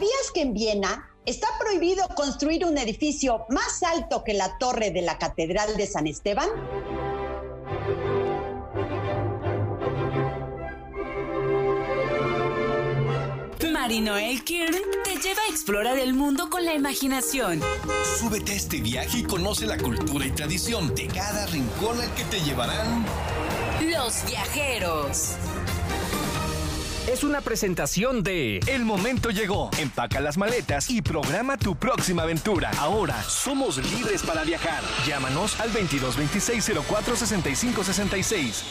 ¿Sabías que en Viena está prohibido construir un edificio más alto que la torre de la Catedral de San Esteban? Marinoel Kirn te lleva a explorar el mundo con la imaginación. Súbete a este viaje y conoce la cultura y tradición de cada rincón al que te llevarán los viajeros. Es una presentación de El momento llegó. Empaca las maletas y programa tu próxima aventura. Ahora somos libres para viajar. Llámanos al 2226 04 65 66.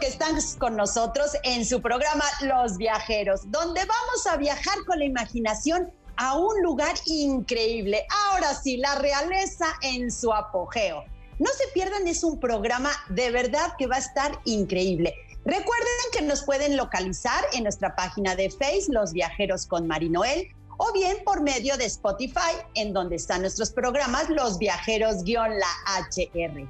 que están con nosotros en su programa Los Viajeros, donde vamos a viajar con la imaginación a un lugar increíble. Ahora sí, la realeza en su apogeo. No se pierdan, es un programa de verdad que va a estar increíble. Recuerden que nos pueden localizar en nuestra página de Facebook, Los Viajeros con Marinoel, o bien por medio de Spotify, en donde están nuestros programas Los Viajeros-la HR.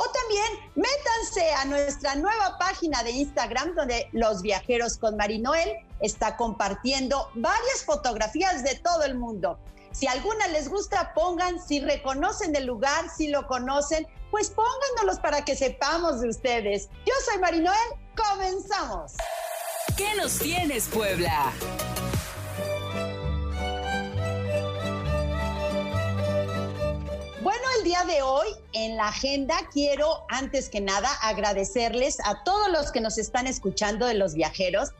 O también métanse a nuestra nueva página de Instagram donde los viajeros con Marinoel está compartiendo varias fotografías de todo el mundo. Si alguna les gusta, pongan, si reconocen el lugar, si lo conocen, pues pónganos para que sepamos de ustedes. Yo soy Marinoel, comenzamos. ¿Qué nos tienes, Puebla? Bueno, el día de hoy en la agenda quiero antes que nada agradecerles a todos los que nos están escuchando de los viajeros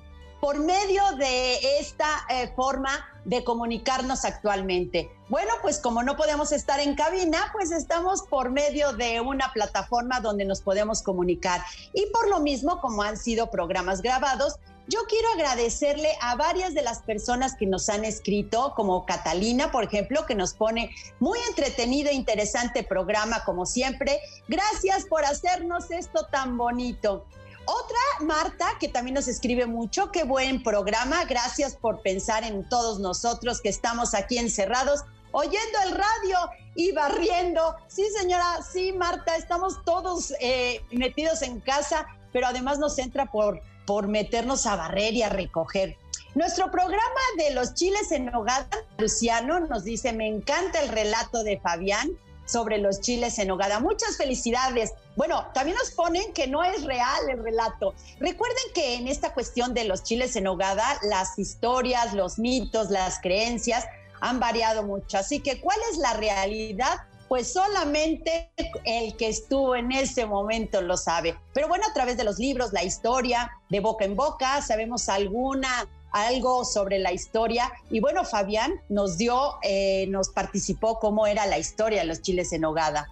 por medio de esta eh, forma de comunicarnos actualmente. Bueno, pues como no podemos estar en cabina, pues estamos por medio de una plataforma donde nos podemos comunicar. Y por lo mismo, como han sido programas grabados, yo quiero agradecerle a varias de las personas que nos han escrito, como Catalina, por ejemplo, que nos pone muy entretenido e interesante programa, como siempre. Gracias por hacernos esto tan bonito. Otra, Marta, que también nos escribe mucho, qué buen programa, gracias por pensar en todos nosotros que estamos aquí encerrados, oyendo el radio y barriendo. Sí, señora, sí, Marta, estamos todos eh, metidos en casa, pero además nos entra por por meternos a barrer y a recoger. Nuestro programa de los chiles en nogada, Luciano nos dice, me encanta el relato de Fabián sobre los chiles en nogada. Muchas felicidades. Bueno, también nos ponen que no es real el relato. Recuerden que en esta cuestión de los chiles en nogada, las historias, los mitos, las creencias han variado mucho. Así que, ¿cuál es la realidad? pues solamente el que estuvo en ese momento lo sabe. Pero bueno, a través de los libros, la historia, de boca en boca, sabemos alguna algo sobre la historia. Y bueno, Fabián nos dio, eh, nos participó cómo era la historia de los chiles en hogada.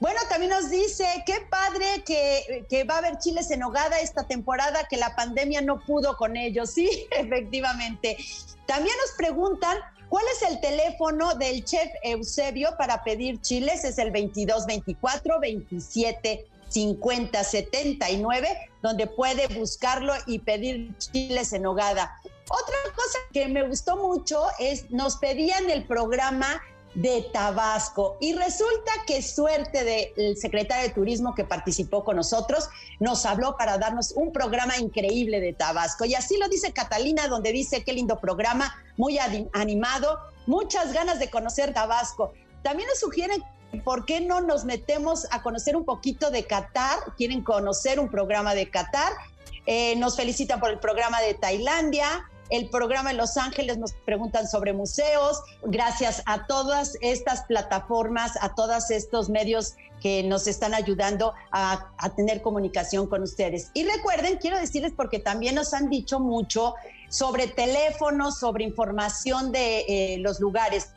Bueno, también nos dice, qué padre que, que, va a haber chiles en hogada esta temporada, que la pandemia no pudo con ellos. Sí, efectivamente. También nos preguntan ¿Cuál es el teléfono del chef Eusebio para pedir chiles? Es el 2224 27 50 79, donde puede buscarlo y pedir chiles en hogada. Otra cosa que me gustó mucho es, nos pedían el programa de Tabasco. Y resulta que suerte del secretario de Turismo que participó con nosotros, nos habló para darnos un programa increíble de Tabasco. Y así lo dice Catalina, donde dice qué lindo programa, muy animado, muchas ganas de conocer Tabasco. También nos sugieren ¿por qué no nos metemos a conocer un poquito de Qatar? Quieren conocer un programa de Qatar. Eh, nos felicitan por el programa de Tailandia el programa en Los Ángeles nos preguntan sobre museos. Gracias a todas estas plataformas, a todos estos medios que nos están ayudando a, tener comunicación con ustedes. Y recuerden, quiero decirles porque también nos han dicho mucho sobre teléfonos, sobre información de eh, los lugares.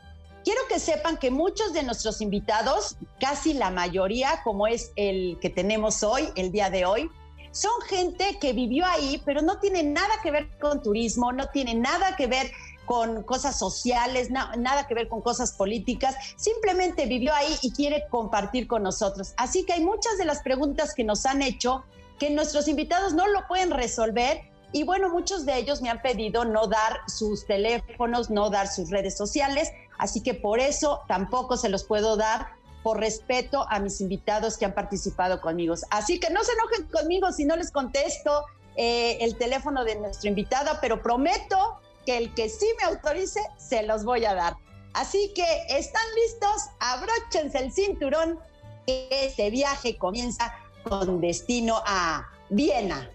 Quiero que sepan que muchos de nuestros invitados, casi la mayoría, como es el que tenemos hoy, el día de hoy, son gente que vivió ahí, pero no tiene nada que ver con turismo, no tiene nada que ver con cosas sociales, nada que ver con cosas políticas, simplemente vivió ahí y quiere compartir con nosotros. Así que hay muchas de las preguntas que nos han hecho que nuestros invitados no lo pueden resolver y bueno, muchos de ellos me han pedido no dar sus teléfonos, no dar sus redes sociales, así que por eso tampoco se los puedo dar por respeto a mis invitados que han participado conmigo. Así que no se enojen conmigo si no les contesto eh, el teléfono de nuestro invitado, pero prometo que el que sí me autorice se los voy a dar. Así que, ¿están listos? Abróchense el cinturón. Este viaje comienza con destino a Viena.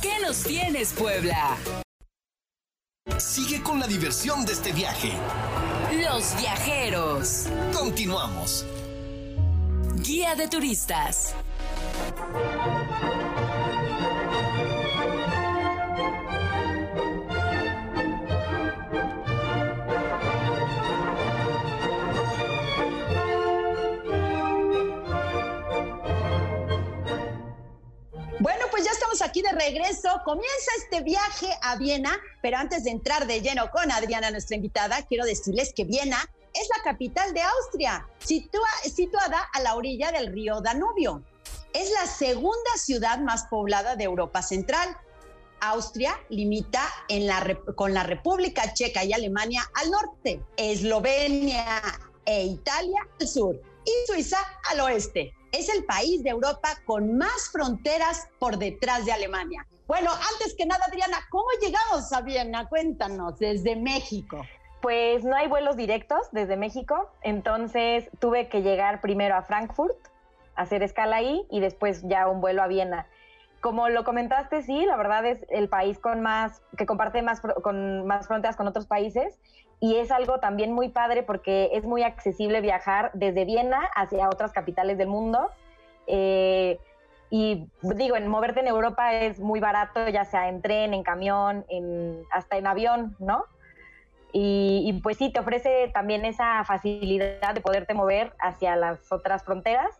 ¿Qué nos tienes, Puebla? Sigue con la diversión de este viaje. Los viajeros. Continuamos. Guía de turistas. Regreso. Comienza este viaje a Viena, pero antes de entrar de lleno con Adriana, nuestra invitada, quiero decirles que Viena es la capital de Austria, situada a la orilla del río Danubio. Es la segunda ciudad más poblada de Europa Central. Austria limita con la República Checa y Alemania al norte, Eslovenia e Italia al sur y Suiza al oeste es el país de Europa con más fronteras por detrás de Alemania. Bueno, antes que nada, Adriana, ¿cómo llegamos a Viena? Cuéntanos, desde México. Pues no hay vuelos directos desde México, entonces tuve que llegar primero a Frankfurt, hacer escala ahí y después ya un vuelo a Viena. Como lo comentaste, sí, la verdad es el país con más, que comparte más, con más fronteras con otros países y es algo también muy padre porque es muy accesible viajar desde Viena hacia otras capitales del mundo. Eh, y digo, en moverte en Europa es muy barato, ya sea en tren, en camión, en, hasta en avión, ¿no? Y, y, pues sí, te ofrece también esa facilidad de poderte mover hacia las otras fronteras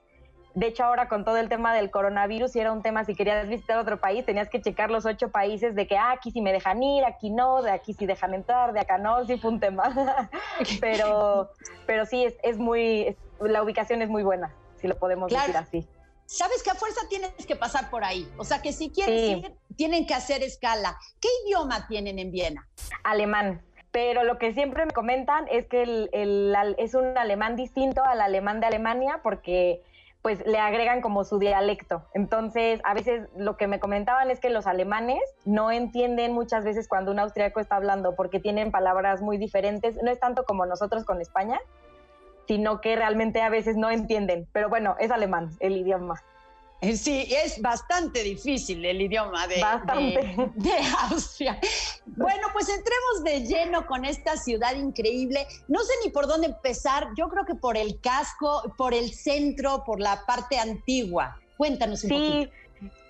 de hecho, ahora con todo el tema del coronavirus, si era un tema, si querías visitar otro país, tenías que checar los ocho países de que ah, aquí sí me dejan ir, aquí no, de aquí sí dejan entrar, de acá no, sí fue un tema. pero, pero sí, es, es muy, la ubicación es muy buena, si lo podemos decir así. Sabes que a fuerza tienes que pasar por ahí. O sea que si quieres ir, tienen que hacer escala. ¿Qué idioma tienen en Viena? Alemán pero lo que siempre me comentan es que el, el, es un alemán distinto al alemán de Alemania porque pues le agregan como su dialecto. Entonces, a veces lo que me comentaban es que los alemanes no entienden muchas veces cuando un austriaco está hablando porque tienen palabras muy diferentes. No es tanto como nosotros con España, sino que realmente a veces no entienden. Pero bueno, es alemán el idioma. Sí, es bastante difícil el idioma de, de, Austria. Bueno, pues entremos de lleno con esta ciudad increíble. No sé ni por dónde empezar. Yo creo que por el casco, por el centro, por la parte antigua. Cuéntanos un sí.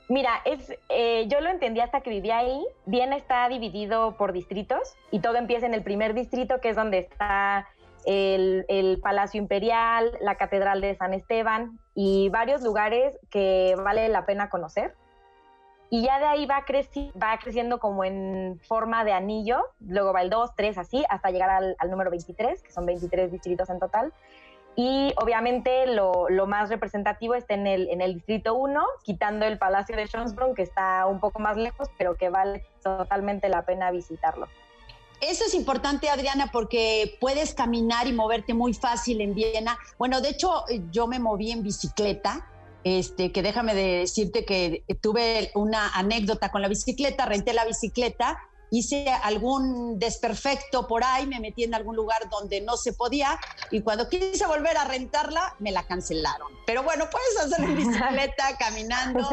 Mira, es, eh, yo lo entendí hasta que vivía ahí. Viena está dividido por distritos y todo empieza en el primer distrito, que es donde está el, Palacio Imperial, la Catedral de San Esteban y varios lugares que vale la pena conocer. Y ya de ahí va, creci va creciendo como en forma de anillo, luego va el 2, 3, así, hasta llegar al, número 23, que son 23 distritos en total. Y obviamente lo, más representativo está en el, distrito 1, quitando el Palacio de Schönsbrunn, que está un poco más lejos, pero que vale totalmente la pena visitarlo. Eso es importante, Adriana, porque puedes caminar y moverte muy fácil en Viena. Bueno, de hecho, yo me moví en bicicleta. Este, que déjame decirte que tuve una anécdota con la bicicleta, renté la bicicleta, hice algún desperfecto por ahí, me metí en algún lugar donde no se podía y cuando quise volver a rentarla, me la cancelaron. Pero bueno, puedes hacerlo en bicicleta, caminando.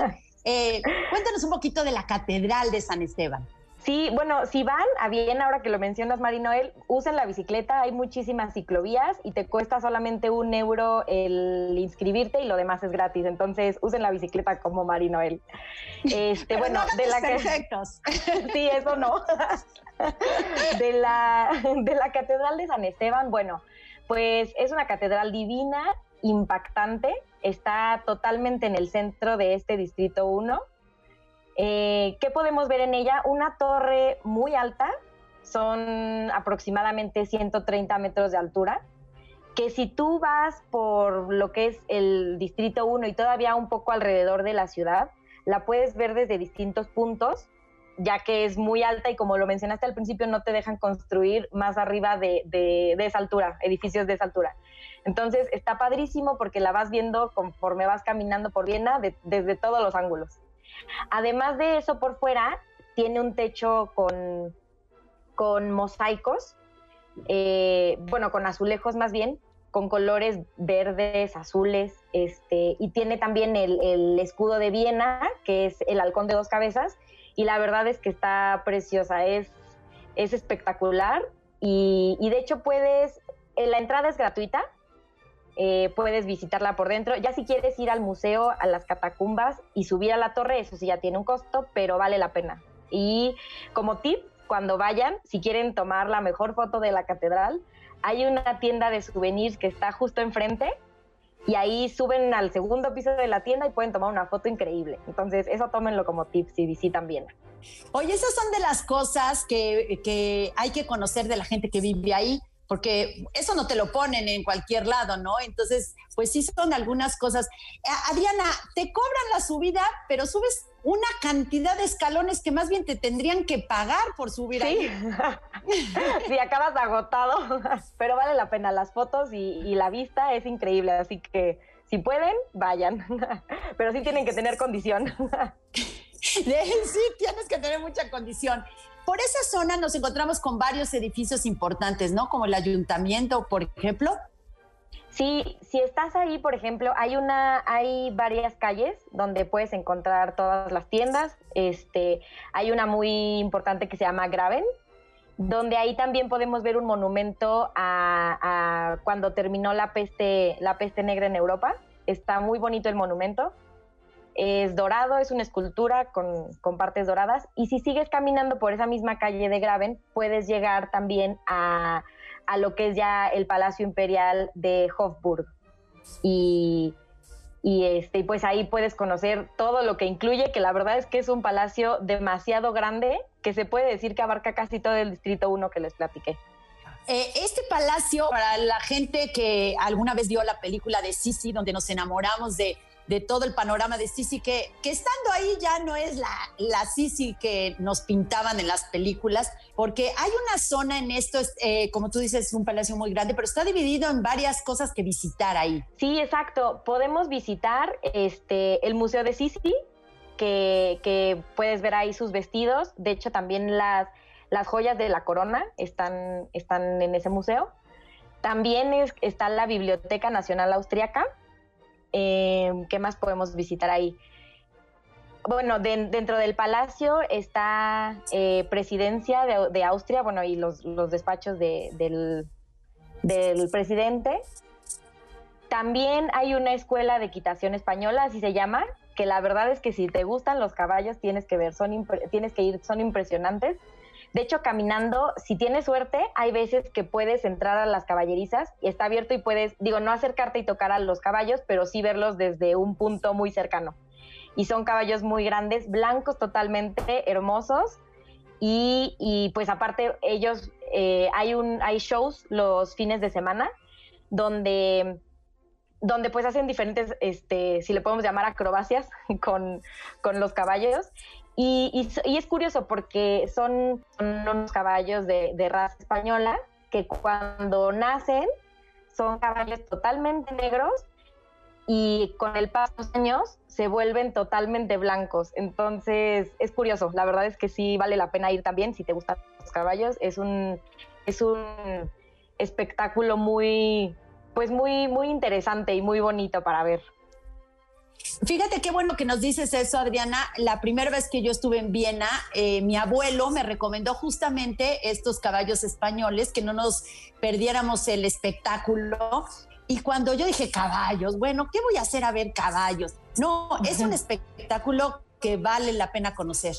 Eh, cuéntanos un poquito de la Catedral de San Esteban. Sí, bueno, si van a Viena, ahora que lo mencionas, Marinoel, usen la bicicleta, hay muchísimas ciclovías y te cuesta solamente un euro el inscribirte y lo demás es gratis. Entonces, usen la bicicleta como Marinoel. Este, bueno, de la perfectos. sí, eso no. de la de la Catedral de San Esteban, bueno, pues es una catedral divina, impactante, está totalmente en el centro de este distrito 1 eh, ¿Qué podemos ver en ella? Una torre muy alta, son aproximadamente 130 metros de altura, que si tú vas por lo que es el Distrito 1 y todavía un poco alrededor de la ciudad, la puedes ver desde distintos puntos ya que es muy alta y como lo mencionaste al principio, no te dejan construir más arriba de, esa altura, edificios de esa altura. Entonces está padrísimo porque la vas viendo conforme vas caminando por Viena desde todos los ángulos. Además de eso, por fuera tiene un techo con, con mosaicos, eh, bueno, con azulejos más bien, con colores verdes, azules, este, y tiene también el, escudo de Viena, que es el halcón de dos cabezas, y la verdad es que está preciosa, es, es espectacular, y, de hecho puedes, eh, la entrada es gratuita, eh, puedes visitarla por dentro, ya si quieres ir al museo, a las catacumbas y subir a la torre, eso sí ya tiene un costo, pero vale la pena. Y como tip, cuando vayan, si quieren tomar la mejor foto de la catedral, hay una tienda de souvenirs que está justo enfrente y ahí suben al segundo piso de la tienda y pueden tomar una foto increíble. Entonces, eso tómenlo como tips si visitan Viena. Oye, esas son de las cosas que, que hay que conocer de la gente que vive ahí porque eso no te lo ponen en cualquier lado, ¿no? Entonces, pues sí son algunas cosas. Adriana, te cobran la subida, pero subes una cantidad de escalones que más bien te tendrían que pagar por subir sí. ahí. sí, acabas agotado, pero vale la pena. Las fotos y, la vista es increíble, así que si pueden, vayan. pero sí tienen que tener condición. sí, tienes que tener mucha condición. Por esa zona nos encontramos con varios edificios importantes, ¿no? Como el ayuntamiento, por ejemplo. Sí, si estás ahí, por ejemplo, hay una, hay varias calles donde puedes encontrar todas las tiendas. Este, hay una muy importante que se llama Graven, donde ahí también podemos ver un monumento a, cuando terminó la peste, la peste negra en Europa. Está muy bonito el monumento es dorado, es una escultura con, partes doradas. Y si sigues caminando por esa misma calle de Graven, puedes llegar también a, lo que es ya el Palacio Imperial de Hofburg. Y, y, este, pues ahí puedes conocer todo lo que incluye, que la verdad es que es un palacio demasiado grande, que se puede decir que abarca casi todo el Distrito 1 que les platiqué. Eh, este palacio, para la gente que alguna vez vio la película de Sisi, donde nos enamoramos de de todo el panorama de Sisi, que, que estando ahí ya no es la, la Sisi que nos pintaban en las películas, porque hay una zona en esto, eh, como tú dices, es un palacio muy grande, pero está dividido en varias cosas que visitar ahí. Sí, exacto. Podemos visitar este, el Museo de Sisi, que, que puedes ver ahí sus vestidos. De hecho, también las, las joyas de la corona están, están en ese museo. También está la Biblioteca Nacional Austriaca, Em, ¿Qué más podemos visitar ahí? Bueno, dentro del palacio está eh, presidencia de, Austria, bueno, y los, despachos del, presidente. También hay una escuela de equitación española, así se llama, que la verdad es que si te gustan los caballos tienes que ver, son tienes que ir, son impresionantes. De hecho, caminando, si tienes suerte, hay veces que puedes entrar a las caballerizas y está abierto y puedes, digo, no acercarte y tocar a los caballos, pero sí verlos desde un punto muy cercano. Y son caballos muy grandes, blancos totalmente, hermosos. Y, pues aparte ellos, eh, hay, un, hay shows los fines de semana donde donde pues hacen diferentes, este, si le podemos llamar acrobacias con, con los caballos y, es curioso porque son, unos caballos de, raza española que cuando nacen son caballos totalmente negros y con el paso de los años se vuelven totalmente blancos. Entonces es curioso, la verdad es que sí vale la pena ir también si te gustan los caballos. Es un, es un espectáculo muy, pues muy, muy interesante y muy bonito para ver. Fíjate qué bueno que nos dices eso, Adriana. La primera vez que yo estuve en Viena, eh, mi abuelo me recomendó justamente estos caballos españoles, que no nos perdiéramos el espectáculo. Y cuando yo dije caballos, bueno, ¿qué voy a hacer a ver caballos? No, es un espectáculo que vale la pena conocer.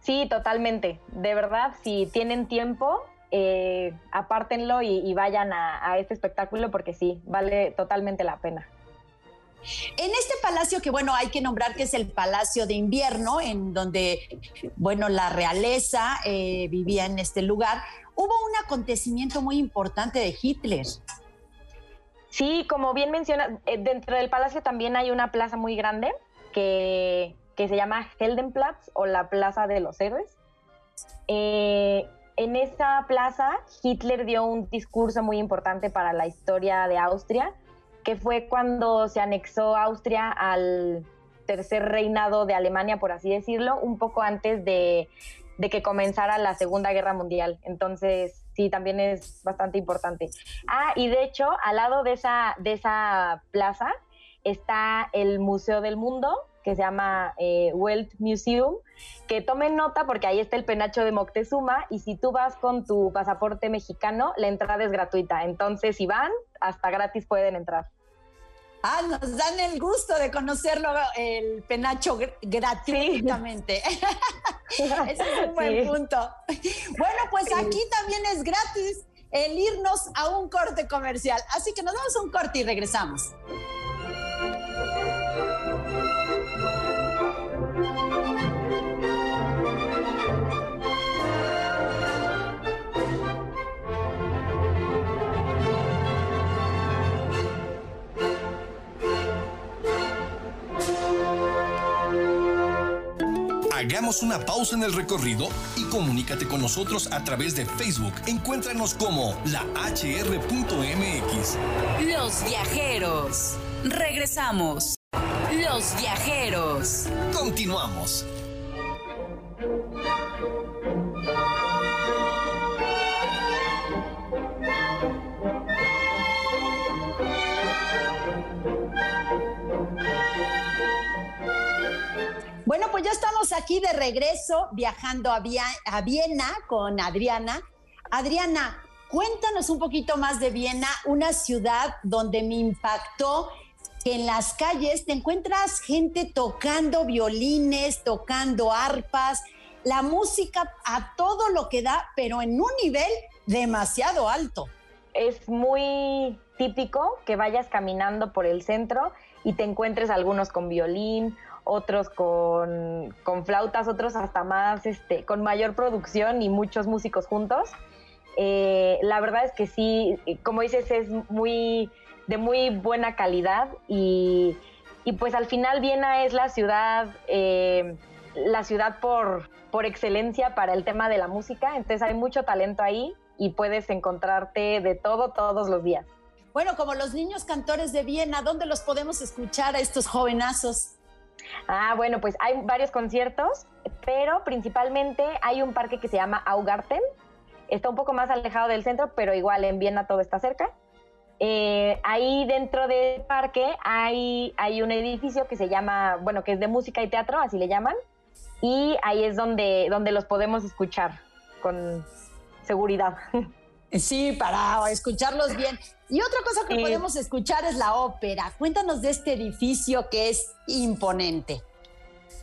Sí, totalmente. De verdad, si tienen tiempo, eh, apártenlo y, vayan a este espectáculo porque sí, vale totalmente la pena. En este palacio que, bueno, hay que nombrar que es el Palacio de Invierno, en donde, bueno, la realeza eh, vivía en este lugar, hubo un acontecimiento muy importante de Hitler. Sí, como bien menciona, eh, dentro del palacio también hay una plaza muy grande que, que se llama Heldenplatz o la Plaza de los Héroes. Eh, en esa plaza, Hitler dio un discurso muy importante para la historia de Austria, que fue cuando se anexó Austria al tercer reinado de Alemania, por así decirlo, un poco antes de, que comenzara la Segunda Guerra Mundial. Entonces, sí, también es bastante importante. Ah, y de hecho, al lado de esa, de esa plaza está el Museo del Mundo, que se llama eh, Welt Museum, que tomen nota porque ahí está el penacho de Moctezuma y si tú vas con tu pasaporte mexicano, la entrada es gratuita. Entonces, si van, hasta gratis pueden entrar. Ah, nos dan el gusto de conocerlo, el penacho gratuitamente. Ese es un buen punto. Bueno, pues aquí también es gratis el irnos a un corte comercial. Así que nos vamos a un corte y regresamos. Hagamos una pausa en el recorrido y comunícate con nosotros a través de Facebook. Encuéntranos como la hr.mx. Los viajeros. Regresamos. Los viajeros. Continuamos. Aquí de regreso viajando a, Viena con Adriana. Adriana, cuéntanos un poquito más de Viena, una ciudad donde me impactó que en las calles te encuentras gente tocando violines, tocando arpas, la música a todo lo que da, pero en un nivel demasiado alto. Es muy típico que vayas caminando por el centro y te encuentres algunos con violín, otros con, flautas, otros hasta más, este, con mayor producción y muchos músicos juntos. Eh, la verdad es que sí, como dices, es muy de muy buena calidad y, pues al final Viena es la ciudad, eh, la ciudad por, por excelencia para el tema de la música, entonces hay mucho talento ahí y puedes encontrarte de todo todos los días. Bueno, como los niños cantores de Viena, ¿dónde los podemos escuchar a estos jovenazos? Ah, bueno, pues hay varios conciertos, pero principalmente hay un parque que se llama Augarten. Está un poco más alejado del centro, pero igual en Viena todo está cerca. Eh, ahí dentro del parque hay, hay un edificio que se llama, bueno, que es de música y teatro, así le llaman, y ahí es donde, donde los podemos escuchar con seguridad. Sí, para escucharlos bien. Y otra cosa que podemos escuchar es la ópera. Cuéntanos de este edificio que es imponente.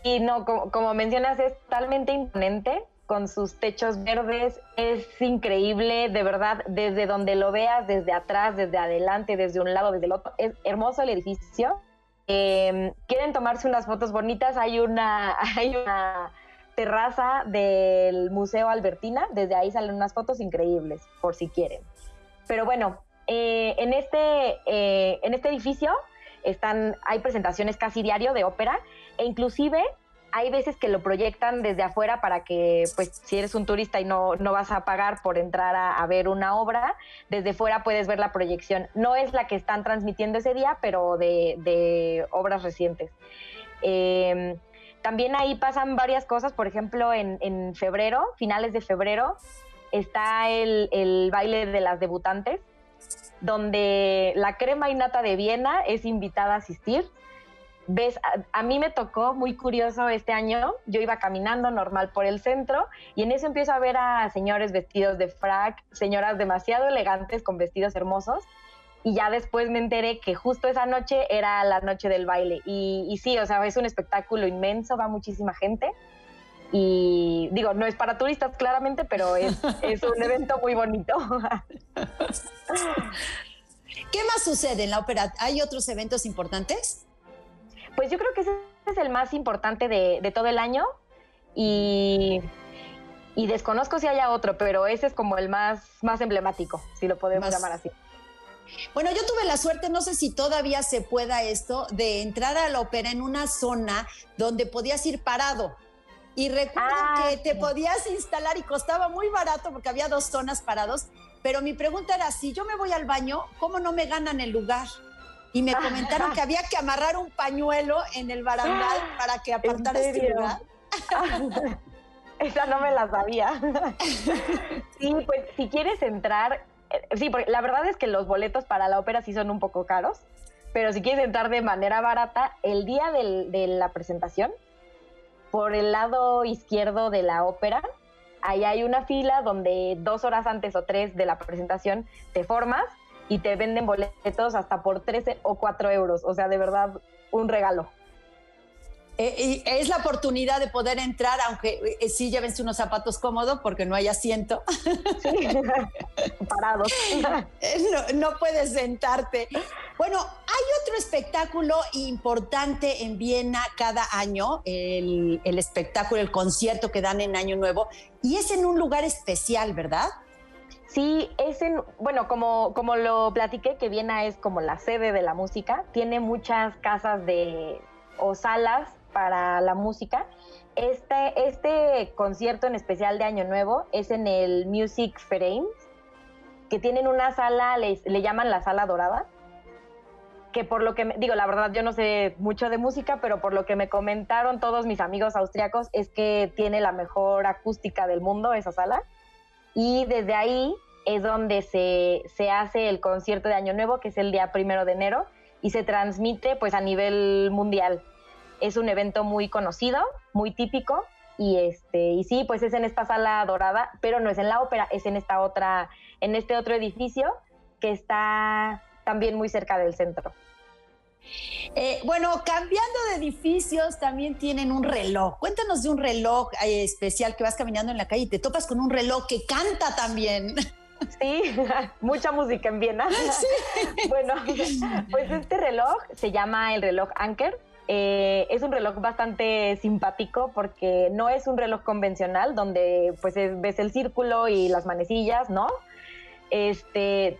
Y no, como, mencionas, es totalmente imponente con sus techos verdes. Es increíble, de verdad, desde donde lo veas, desde atrás, desde adelante, desde un lado, desde el otro. Es hermoso el edificio. Em, quieren tomarse unas fotos bonitas, hay una, hay una terraza del Museo Albertina, desde ahí salen unas fotos increíbles, por si quieren. Pero bueno, eh, en, este, eh, en este edificio están, hay presentaciones casi diario de ópera e inclusive hay veces que lo proyectan desde afuera para que, pues, si eres un turista y no, no vas a pagar por entrar a, ver una obra, desde fuera puedes ver la proyección. No es la que están transmitiendo ese día, pero de, obras recientes. Eh, también ahí pasan varias cosas, por ejemplo, en, febrero, finales de febrero, está el, baile de las debutantes, donde la crema y nata de Viena es invitada a asistir. Ves, a, mí me tocó muy curioso este año, yo iba caminando normal por el centro y en eso empiezo a ver a señores vestidos de frac, señoras demasiado elegantes con vestidos hermosos y ya después me enteré que justo esa noche era la noche del baile. Y, sí, o sea, es un espectáculo inmenso, va muchísima gente. Y digo, no es para turistas claramente, pero es, un evento muy bonito. ¿Qué más sucede en la ópera? ¿Hay otros eventos importantes? Pues yo creo que ese es el más importante de, todo el año. Y, y, desconozco si haya otro, pero ese es como el más, más emblemático, si lo podemos llamar así. Bueno, yo tuve la suerte, no sé si todavía se pueda esto, de entrar a la ópera en una zona donde podías ir parado. Y recuerdo Ah, que te podías instalar y costaba muy barato porque había dos zonas parados. Pero mi pregunta era, si yo me voy al baño, ¿cómo no me ganan el lugar? Y me comentaron que había que amarrar un pañuelo en el barandal para que apartaras tu serio? lugar. Esa no me la sabía. sí, pues si quieres entrar, sí, porque la verdad es que los boletos para la ópera sí son un poco caros, pero si quieres entrar de manera barata, el día de la presentación, por el lado izquierdo de la ópera, ahí hay una fila donde dos horas antes o tres de la presentación te formas y te venden boletos hasta por 13 o 4 euros. O sea, de verdad, un regalo. Eh, y es la oportunidad de poder entrar, aunque eh, sí llévense unos zapatos cómodos porque no hay asiento. Sí. Parados. Eh, No, no puedes sentarte. Bueno, hay otro espectáculo importante en Viena cada año, el, el espectáculo, el concierto que dan en Año Nuevo, y es en un lugar especial, ¿verdad? Sí, es en, bueno, como, como lo platiqué, que Viena es como la sede de la música, tiene muchas casas de, o salas para la música. Este, este concierto en especial de Año Nuevo es en el Music Verein, que tienen una sala, le llaman la sala dorada, que por lo que, me, digo, la verdad yo no sé mucho de música, pero por lo que me comentaron todos mis amigos austriacos es que tiene la mejor acústica del mundo esa sala y desde ahí es donde se, se hace el concierto de Año Nuevo, que es el día primero de enero, y se transmite pues a nivel mundial. Es un evento muy conocido, muy típico, y este, y sí, pues es en esta sala dorada, pero no es en la ópera, es en esta otra, en este otro edificio que está también muy cerca del centro. Eh, bueno, cambiando de edificios, también tienen un reloj. Cuéntanos de un reloj eh, especial que vas caminando en la calle y te topas con un reloj que canta también. Sí, mucha música en Viena. Bueno, pues este reloj se llama el reloj Anker. Eh, es un reloj bastante simpático porque no es un reloj convencional donde pues es- ves el círculo y las manecillas, ¿no? Este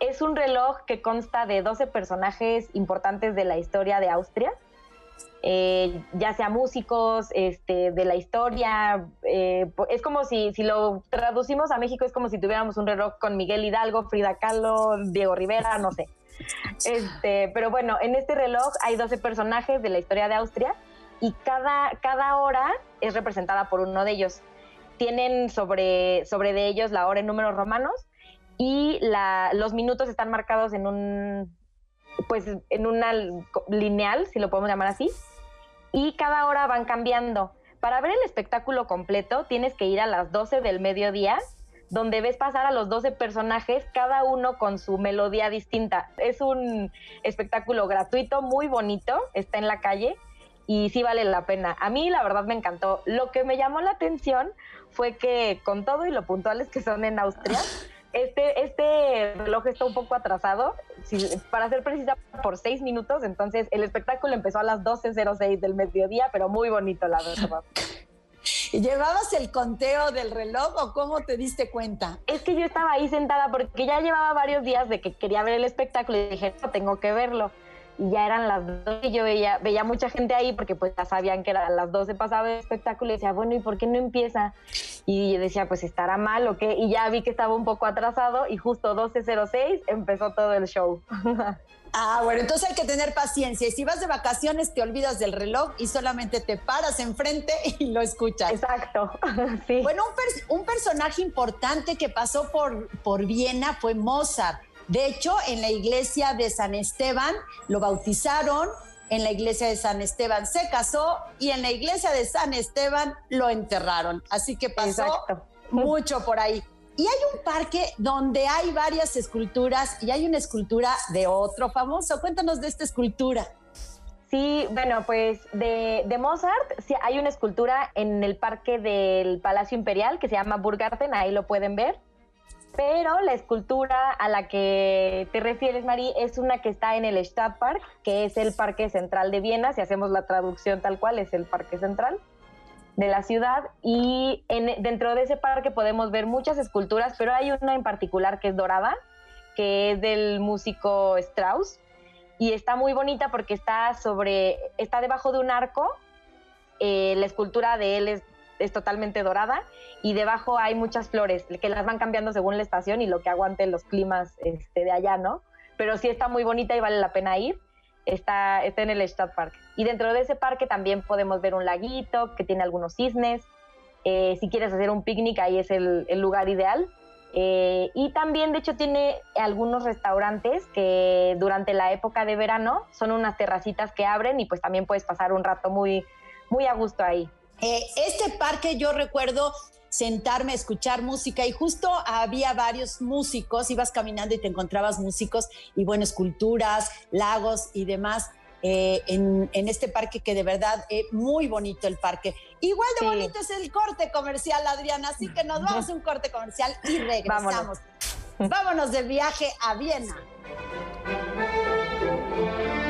es un reloj que consta de 12 personajes importantes de la historia de Austria. Eh, ya sea músicos este, de la historia, eh, es como si, si lo traducimos a México, es como si tuviéramos un reloj con Miguel Hidalgo, Frida Kahlo, Diego Rivera, no sé. Este, pero bueno, en este reloj hay 12 personajes de la historia de Austria y cada, cada hora es representada por uno de ellos. Tienen sobre, sobre de ellos la hora en números romanos y la, los minutos están marcados en un pues en una lineal, si lo podemos llamar así, y cada hora van cambiando. Para ver el espectáculo completo tienes que ir a las 12 del mediodía, donde ves pasar a los 12 personajes, cada uno con su melodía distinta. Es un espectáculo gratuito, muy bonito, está en la calle y sí vale la pena. A mí la verdad me encantó. Lo que me llamó la atención fue que con todo y lo puntuales que son en Austria, este, este reloj está un poco atrasado, si- para ser precisa, por seis minutos. Entonces, el espectáculo empezó a las 12.06 del mediodía, pero muy bonito, la verdad. ¿Llevabas el conteo del reloj o cómo te diste cuenta? Es que yo estaba ahí sentada porque ya llevaba varios días de que quería ver el espectáculo y dije, no, tengo que verlo. Y ya eran las 12 y yo veía, veía mucha gente ahí porque pues ya sabían que eran las 12 pasaba el espectáculo y decía, bueno, ¿y por qué no empieza? Y yo decía, pues estará mal o qué. Y ya vi que estaba un poco atrasado y justo 12.06 empezó todo el show. Ah, bueno, entonces hay que tener paciencia. Y si vas de vacaciones, te olvidas del reloj y solamente te paras enfrente y lo escuchas. Exacto, sí. Bueno, un, pers- un personaje importante que pasó por, por Viena fue Mozart. De hecho, en la iglesia de San Esteban lo bautizaron, en la iglesia de San Esteban se casó y en la iglesia de San Esteban lo enterraron. Así que pasó Exacto. mucho por ahí. Y hay un parque donde hay varias esculturas y hay una escultura de otro famoso. Cuéntanos de esta escultura. Sí, bueno, pues de, de Mozart sí, hay una escultura en el parque del Palacio Imperial que se llama Burgarten, ahí lo pueden ver. Pero la escultura a la que te refieres, Mari, es una que está en el Stadtpark, que es el parque central de Viena, si hacemos la traducción tal cual, es el parque central de la ciudad. Y en- dentro de ese parque podemos ver muchas esculturas, pero hay una en particular que es dorada, que es del músico Strauss y está muy bonita porque está sobre, está debajo de un arco, eh, la escultura de él es, es, totalmente dorada y debajo hay muchas flores que las van cambiando según la estación y lo que aguante los climas este, de allá, ¿no? Pero sí está muy bonita y vale la pena ir. Está, está en el Stadtpark. Y dentro de ese parque también podemos ver un laguito que tiene algunos cisnes. Eh, si quieres hacer un picnic, ahí es el, el lugar ideal. Eh, y también, de hecho, tiene algunos restaurantes que durante la época de verano son unas terracitas que abren y pues también puedes pasar un rato muy, muy a gusto ahí. Eh, este parque yo recuerdo sentarme a escuchar música y justo había varios músicos, ibas caminando y te encontrabas músicos y bueno, esculturas, lagos y demás. Eh, en, este parque que de verdad es muy bonito el parque. Igual de bonito es el corte comercial, Adriana, así que nos vamos a un corte comercial y regresamos. Vámonos de viaje a Viena.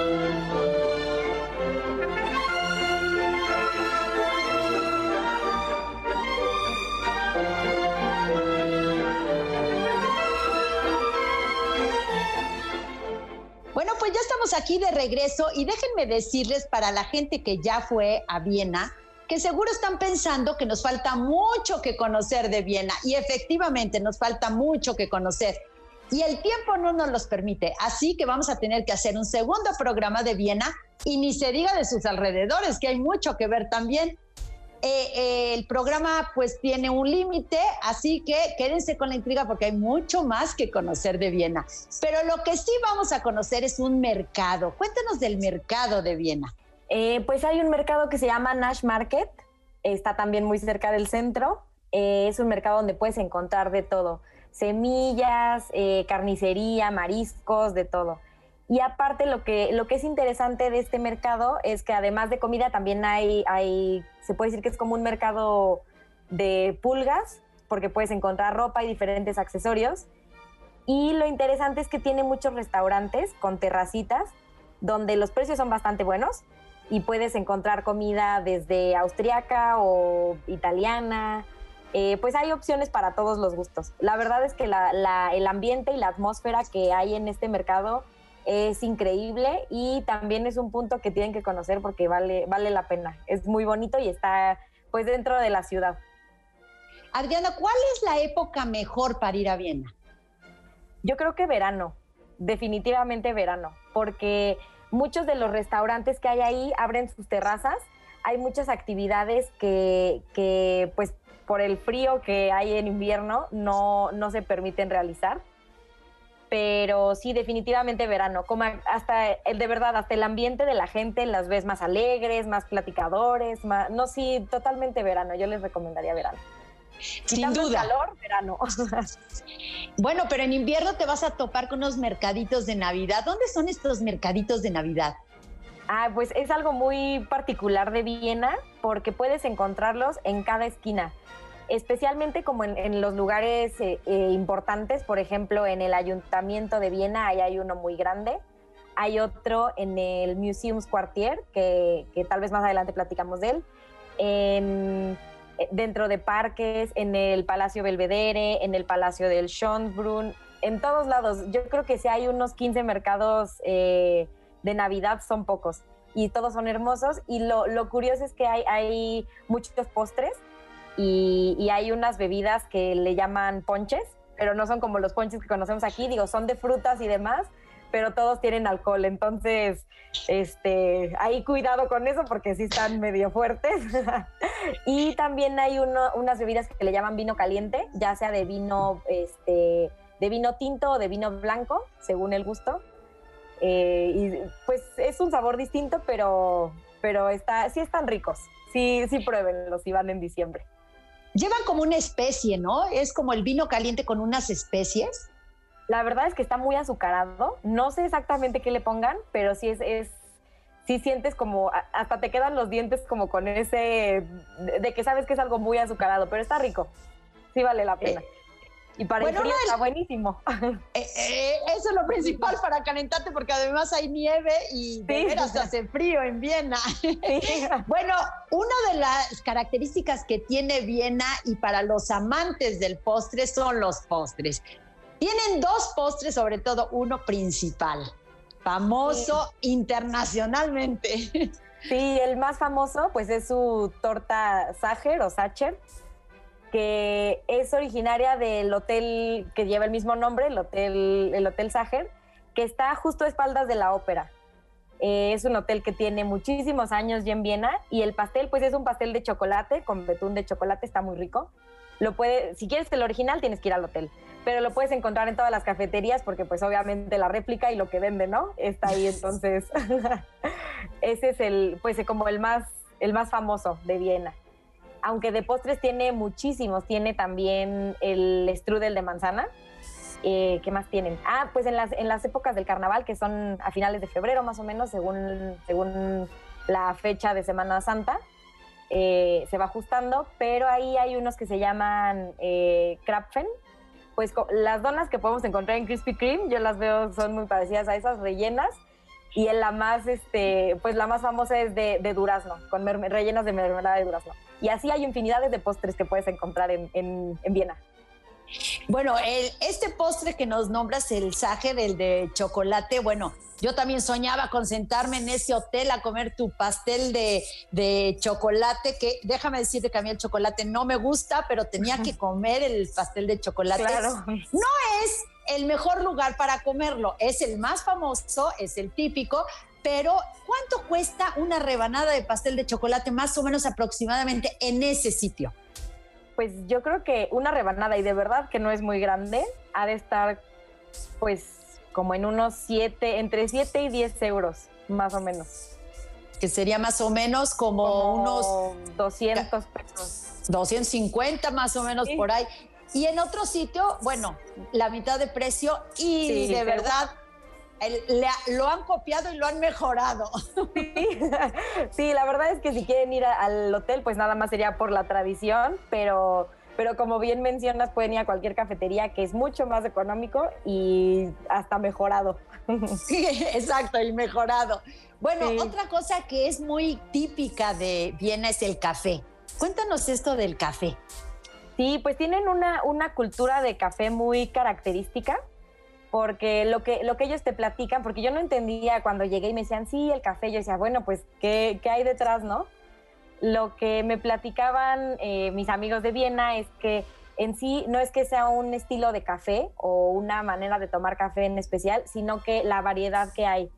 Estamos aquí de regreso y déjenme decirles para la gente que ya fue a Viena, que seguro están pensando que nos falta mucho que conocer de Viena y efectivamente nos falta mucho que conocer y el tiempo no nos los permite, así que vamos a tener que hacer un segundo programa de Viena y ni se diga de sus alrededores, que hay mucho que ver también. Eh, eh, el programa pues tiene un límite, así que quédense con la intriga porque hay mucho más que conocer de Viena. Pero lo que sí vamos a conocer es un mercado. Cuéntanos del mercado de Viena. Eh, pues hay un mercado que se llama Nash Market, está también muy cerca del centro. es un mercado donde puedes encontrar de todo, semillas, carnicería, mariscos, de todo. Y aparte lo que, lo que es interesante de este mercado es que además de comida también hay, hay, se puede decir que es como un mercado de pulgas, porque puedes encontrar ropa y diferentes accesorios. Y lo interesante es que tiene muchos restaurantes con terracitas, donde los precios son bastante buenos y puedes encontrar comida desde austriaca o italiana. Eh, pues hay opciones para todos los gustos. La verdad es que el ambiente y la atmósfera que hay en este mercado es increíble y también es un punto que tienen que conocer porque vale, vale la pena. Es muy bonito y está pues dentro de la ciudad. Adriana, ¿cuál es la época mejor para ir a Viena? Yo creo que verano, definitivamente verano, porque muchos de los restaurantes que hay ahí abren sus terrazas, hay muchas actividades que, que pues por el frío que hay en invierno no, no se permiten realizar pero sí, definitivamente verano, como hasta de verdad, hasta el ambiente de la gente las ves más alegres, más platicadores, más, no, sí, totalmente verano, yo les recomendaría verano. Sin duda. calor, verano. bueno, pero en invierno te vas a topar con unos mercaditos de Navidad. ¿Dónde son estos mercaditos de Navidad? Ah, pues es algo muy particular de Viena porque puedes encontrarlos en cada esquina especialmente como en, los lugares eh, eh, importantes, por ejemplo, en el Ayuntamiento de Viena, ahí hay uno muy grande. Hay otro en el Museums Quartier, que, tal vez más adelante platicamos de él. Eh, dentro de parques, en el Palacio Belvedere, en el Palacio del Schönbrunn, en todos lados. Yo creo que si hay unos 15 mercados de Navidad, son pocos. Y todos son hermosos. Y lo, curioso es que hay, hay muchos postres y, hay unas bebidas que le llaman ponches, pero no son como los ponches que conocemos aquí, digo, son de frutas y demás, pero todos tienen alcohol, entonces, este, ahí cuidado con eso porque sí están medio fuertes. y también hay unas bebidas que le llaman vino caliente, ya sea de vino, este, de vino tinto o de vino blanco, según el gusto. Eh, y pues es un sabor distinto, pero pero está, sí están ricos. Sí, sí pruébenlos si van en diciembre. Llevan como una especie, ¿no? Es como el vino caliente con unas especies. La verdad es que está muy azucarado. No sé exactamente qué le pongan, pero sí es, es sí sientes como, hasta te quedan los dientes como con ese, de que sabes que es algo muy azucarado, pero está rico. Sí vale la pena. Eh, y para el frío está buenísimo. Eh, eh, eso es lo principal para calentarte, porque además hay nieve y de veras hace frío en Viena. bueno, una de las características que tiene Viena y para los amantes del postre son los postres. Tienen dos postres, sobre todo uno principal, famoso internacionalmente. Sí, el más famoso pues es su torta Sacher o Sacher, que es originaria del hotel que lleva el mismo nombre, el Hotel, el hotel Sacher, que está justo a espaldas de la ópera. Eh, es un hotel que tiene muchísimos años ya en Viena y el pastel pues es un pastel de chocolate con betún de chocolate, está muy rico. Lo puede, si quieres el original tienes que ir al hotel, pero lo puedes encontrar en todas las cafeterías porque pues obviamente la réplica y lo que vende, ¿no? Está ahí, entonces ese es el pues como el más el más famoso de Viena aunque de postres tiene muchísimos, tiene también el strudel de manzana. Eh, ¿Qué más tienen? Ah, pues en las, en las épocas del carnaval, que son a finales de febrero más o menos, según, según la fecha de Semana Santa, eh, se va ajustando, pero ahí hay unos que se llaman eh, Krapfen. Pues las donas que podemos encontrar en Krispy Kreme, yo las veo, son muy parecidas a esas rellenas. Y en la más, este, pues la más famosa es de, durazno, con rellenas de mermelada de durazno. Y así hay infinidades de postres que puedes encontrar en, en, Viena. Bueno, este postre que nos nombras, el Sacher, el de chocolate, bueno, yo también soñaba con sentarme en ese hotel a comer tu pastel de, de, chocolate, que déjame decirte que a mí el chocolate no me gusta, pero tenía que comer el pastel de chocolate. Claro. No es el mejor lugar para comerlo, es el más famoso, es el típico, pero ¿cuánto cuesta una rebanada de pastel de chocolate más o menos aproximadamente en ese sitio? Pues yo creo que una rebanada y de verdad que no es muy grande, ha de estar pues como en unos 7, entre 7 y 10 euros, más o menos. Que sería más o menos como, unos 200 pesos. 250 más o menos por ahí. Y en otro sitio, bueno, la mitad de precio y de verdad lo han copiado y lo han mejorado. Sí. la verdad es que si quieren ir al hotel, pues nada más sería por la tradición, pero, pero como bien mencionas, pueden ir a cualquier cafetería que es mucho más económico y hasta mejorado. Sí, exacto, y mejorado. Bueno, otra cosa que es muy típica de Viena es el café. Cuéntanos esto del café. Sí, pues tienen una, una cultura de café muy característica porque lo que, lo que ellos te platican, porque yo no entendía cuando llegué y me decían, sí, el café, yo decía, bueno, pues, ¿qué, qué hay detrás, no? Lo que me platicaban eh, mis amigos de Viena es que en sí no es que sea un estilo de café o una manera de tomar café en especial, sino que la variedad que hay.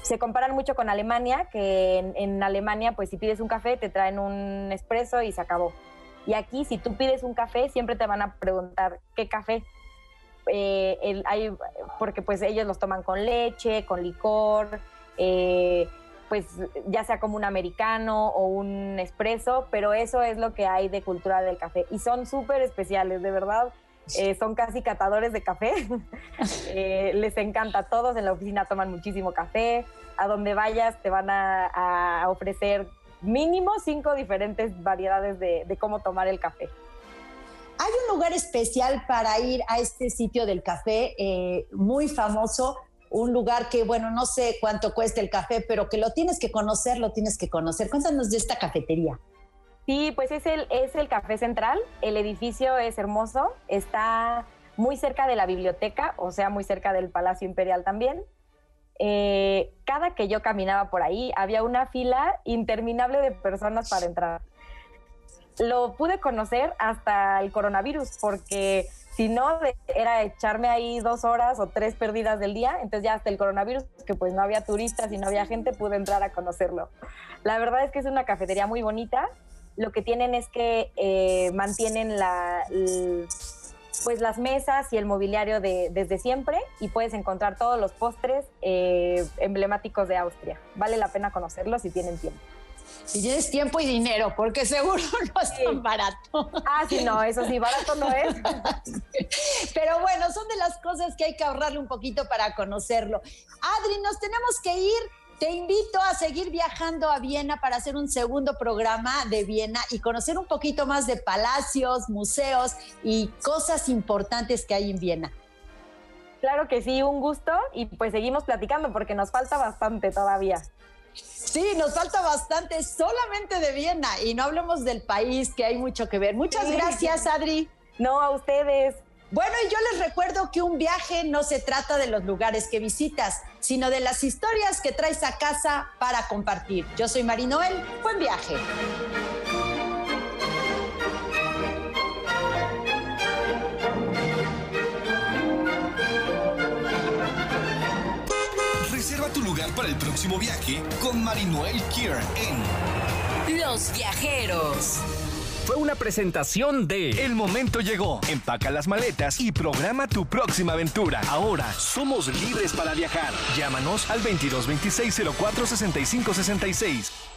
Se comparan mucho con Alemania, que en, en Alemania, pues si pides un café, te traen un espresso y se acabó. Y aquí, si tú pides un café, siempre te van a preguntar qué café eh, hay, porque pues ellos los toman con leche, con licor, eh, pues ya sea como un americano o un espresso, pero eso es lo que hay de cultura del café. Y son súper especiales, de verdad. Eh, son casi catadores de café. les encanta. Todos en la oficina toman muchísimo café. A donde vayas te van a, ofrecer mínimo cinco diferentes variedades de cómo tomar el café. Hay un lugar especial para ir a este sitio del café, eh, muy famoso, un lugar que, bueno, no sé cuánto cuesta el café, pero que lo tienes que conocer, lo tienes que conocer. Cuéntanos de esta cafetería. Sí, pues es el, es el Café Central. El edificio es hermoso, está muy cerca de la biblioteca, o sea, muy cerca del Palacio Imperial también. Eh, cada que yo caminaba por ahí, había una fila interminable de personas para entrar lo pude conocer hasta el coronavirus, porque si no, era echarme ahí dos horas o tres perdidas del día, entonces ya hasta el coronavirus, que pues no había turistas y no había gente, pude entrar a conocerlo. La verdad es que es una cafetería muy bonita, lo que tienen es que eh, mantienen la, pues las mesas y el mobiliario de, desde siempre y puedes encontrar todos los postres eh, emblemáticos de Austria. Vale la pena conocerlos si tienen tiempo. Si tienes tiempo y dinero, porque seguro no es tan barato. Ah, sí, no, eso sí, barato no es. Pero bueno, son de las cosas que hay que ahorrarle un poquito para conocerlo. Adri, nos tenemos que ir. Te invito a seguir viajando a Viena para hacer un segundo programa de Viena y conocer un poquito más de palacios, museos y cosas importantes que hay en Viena. Claro que sí, un gusto y pues seguimos platicando porque nos falta bastante todavía. Sí, nos falta bastante solamente de Viena y no hablemos del país que hay mucho que ver. Muchas gracias, Adri. No, a ustedes. Bueno, y yo les recuerdo que un viaje no se trata de los lugares que visitas, sino de las historias que traes a casa para compartir. Yo soy Marinoel, buen viaje. Reserva tu lugar para el próximo viaje con Marinoel Kier en Los viajeros. Fue una presentación de El momento llegó. Empaca las maletas y programa tu próxima aventura. Ahora somos libres para viajar. Llámanos al 2226 04 65 66.